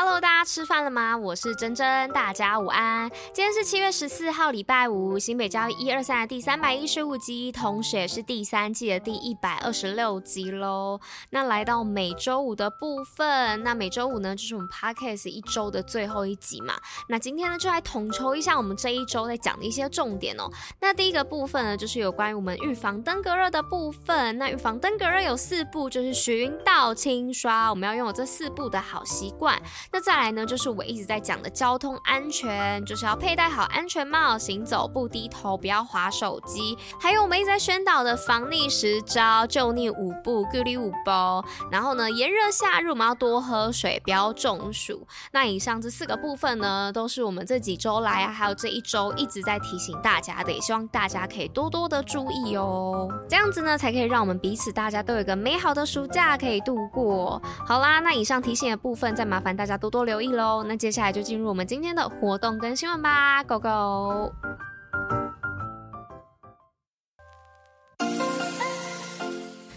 Hello，大家吃饭了吗？我是珍珍，大家午安。今天是七月十四号，礼拜五，新北教育一二三的第三百一十五集，同时也是第三季的第一百二十六集喽。那来到每周五的部分，那每周五呢，就是我们 Podcast 一周的最后一集嘛。那今天呢，就来统筹一下我们这一周在讲的一些重点哦。那第一个部分呢，就是有关于我们预防登革热的部分。那预防登革热有四步，就是寻道、清刷，我们要拥有这四步的好习惯。那再来呢，就是我一直在讲的交通安全，就是要佩戴好安全帽，行走不低头，不要滑手机。还有我们一直在宣导的防溺十招，救溺五步，孤立五包。然后呢，炎热夏日我们要多喝水，不要中暑。那以上这四个部分呢，都是我们这几周来啊，还有这一周一直在提醒大家的，也希望大家可以多多的注意哦。这样子呢，才可以让我们彼此大家都有一个美好的暑假可以度过。好啦，那以上提醒的部分，再麻烦大家。多多留意喽，那接下来就进入我们今天的活动跟新闻吧，Go Go！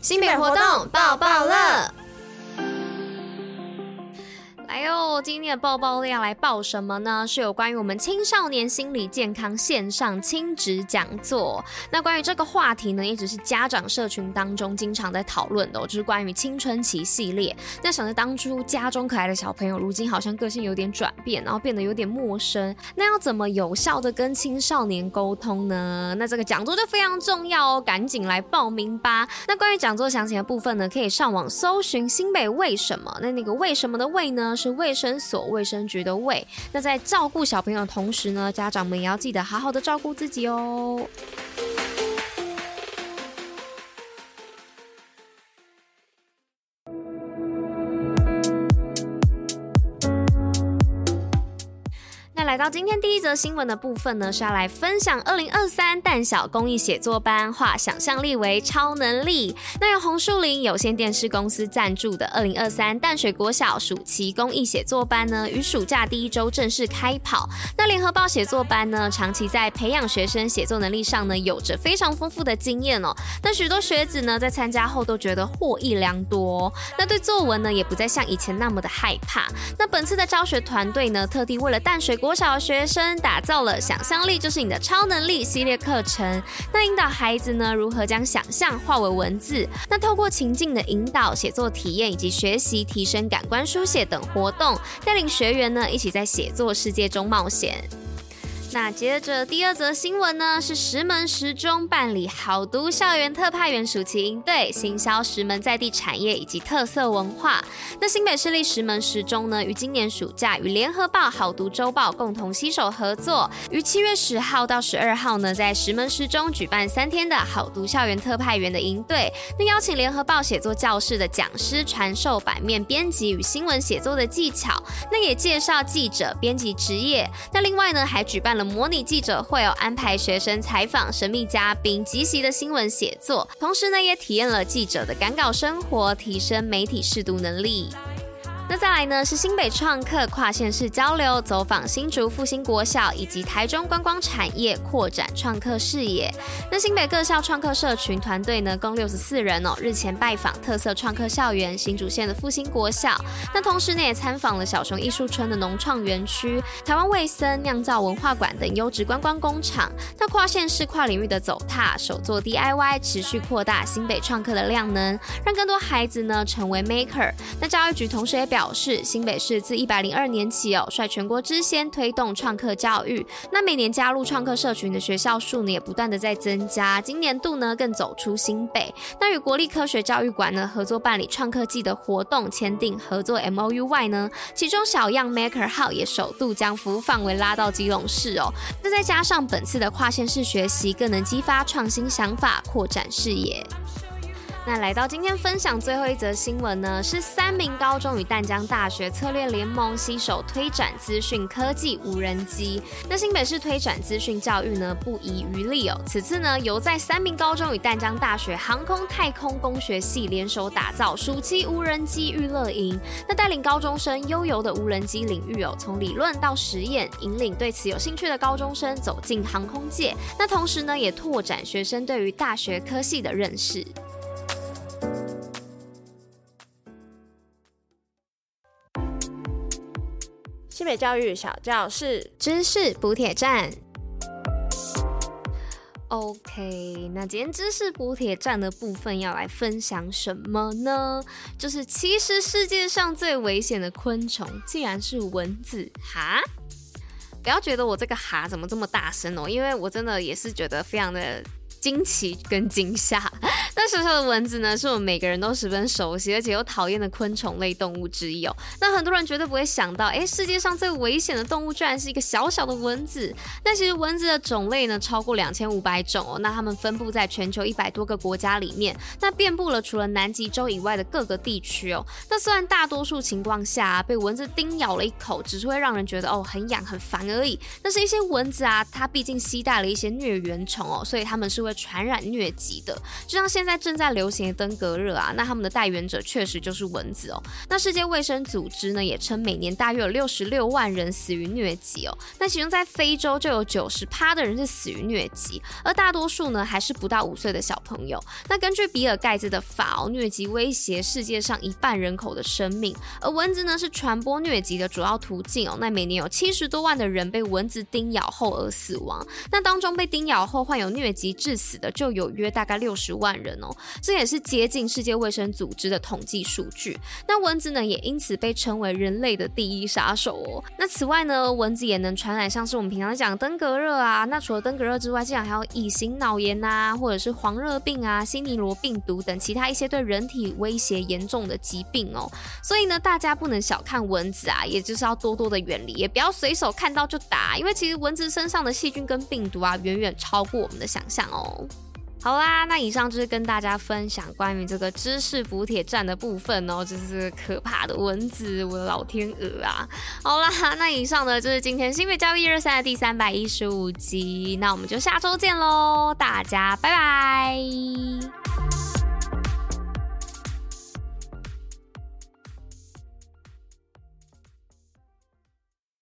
新品活动爆爆乐。今天的报报要来报什么呢？是有关于我们青少年心理健康线上亲子讲座。那关于这个话题呢，一直是家长社群当中经常在讨论的，就是关于青春期系列。那想着当初家中可爱的小朋友，如今好像个性有点转变，然后变得有点陌生。那要怎么有效的跟青少年沟通呢？那这个讲座就非常重要哦，赶紧来报名吧。那关于讲座详情的部分呢，可以上网搜寻新北为什么。那那个为什么的为呢？是卫诊所、卫生局的卫。那在照顾小朋友的同时呢，家长们也要记得好好的照顾自己哦。来到今天第一则新闻的部分呢，是要来分享二零二三淡小公益写作班，化想象力为超能力。那由红树林有线电视公司赞助的二零二三淡水国小暑期公益写作班呢，于暑假第一周正式开跑。那联合报写作班呢，长期在培养学生写作能力上呢，有着非常丰富的经验哦。那许多学子呢，在参加后都觉得获益良多。那对作文呢，也不再像以前那么的害怕。那本次的教学团队呢，特地为了淡水国小。学生打造了“想象力就是你的超能力”系列课程，那引导孩子呢，如何将想象化为文字？那透过情境的引导、写作体验以及学习提升感官书写等活动，带领学员呢，一起在写作世界中冒险。那接着第二则新闻呢，是石门十中办理好读校园特派员暑期营队，行销石门在地产业以及特色文化。那新北市立石门十中呢，于今年暑假与联合报好读周报共同携手合作，于七月十号到十二号呢，在石门十中举办三天的好读校园特派员的营队。那邀请联合报写作教室的讲师传授版面编辑与新闻写作的技巧，那也介绍记者编辑职业。那另外呢，还举办了。模拟记者会有安排学生采访神秘嘉宾，即席的新闻写作，同时呢，也体验了记者的赶稿生活，提升媒体试读能力。那再来呢，是新北创客跨县市交流，走访新竹复兴国小以及台中观光产业，扩展创客视野。那新北各校创客社群团队呢，共六十四人哦，日前拜访特色创客校园新竹县的复兴国小。那同时呢，也参访了小熊艺术村的农创园区、台湾味噌酿造文化馆等优质观光工厂。那跨县市、跨领域的走踏、手作 DIY，持续扩大新北创客的量能，让更多孩子呢成为 maker。那教育局同时也表。表示新北市自一百零二年起哦，率全国之先推动创客教育。那每年加入创客社群的学校数呢，也不断的在增加。今年度呢，更走出新北。那与国立科学教育馆呢合作办理创客季的活动，签订合作 MOU 外呢，其中小样 Maker 号也首度将服务范围拉到基隆市哦。那再加上本次的跨县市学习，更能激发创新想法，扩展视野。那来到今天分享最后一则新闻呢，是三民高中与淡江大学策略联盟携手推展资讯科技无人机。那新北市推展资讯教育呢，不遗余力哦。此次呢，由在三民高中与淡江大学航空太空工学系联手打造暑期无人机娱乐营，那带领高中生悠游的无人机领域哦，从理论到实验，引领对此有兴趣的高中生走进航空界。那同时呢，也拓展学生对于大学科系的认识。新北教育小教室知识补铁站。OK，那今天知识补铁站的部分要来分享什么呢？就是其实世界上最危险的昆虫竟然是蚊子哈！不要觉得我这个哈怎么这么大声哦，因为我真的也是觉得非常的。惊奇跟惊吓，那小小的蚊子呢，是我们每个人都十分熟悉而且又讨厌的昆虫类动物之一哦。那很多人绝对不会想到，哎，世界上最危险的动物居然是一个小小的蚊子。那其实蚊子的种类呢，超过两千五百种哦。那它们分布在全球一百多个国家里面，那遍布了除了南极洲以外的各个地区哦。那虽然大多数情况下啊，被蚊子叮咬了一口，只是会让人觉得哦很痒很烦而已。但是一些蚊子啊，它毕竟携带了一些疟原虫哦，所以它们是会。传染疟疾的，就像现在正在流行的登革热啊，那他们的带原者确实就是蚊子哦。那世界卫生组织呢也称，每年大约有六十六万人死于疟疾哦。那其中在非洲就有九十趴的人是死于疟疾，而大多数呢还是不到五岁的小朋友。那根据比尔盖茨的法哦，疟疾威胁世界上一半人口的生命，而蚊子呢是传播疟疾的主要途径哦。那每年有七十多万的人被蚊子叮咬后而死亡，那当中被叮咬后患有疟疾致死。死的就有约大概六十万人哦，这也是接近世界卫生组织的统计数据。那蚊子呢，也因此被称为人类的第一杀手哦。那此外呢，蚊子也能传染像是我们平常讲登革热啊。那除了登革热之外，竟然还有乙型脑炎啊，或者是黄热病啊、西尼罗病毒等其他一些对人体威胁严重的疾病哦。所以呢，大家不能小看蚊子啊，也就是要多多的远离，也不要随手看到就打，因为其实蚊子身上的细菌跟病毒啊，远远超过我们的想象哦。好啦，那以上就是跟大家分享关于这个知识补铁站的部分哦，就是可怕的蚊子，我的老天鹅啊！好啦，那以上呢就是今天新北教育一二三的第三百一十五集，那我们就下周见喽，大家拜拜。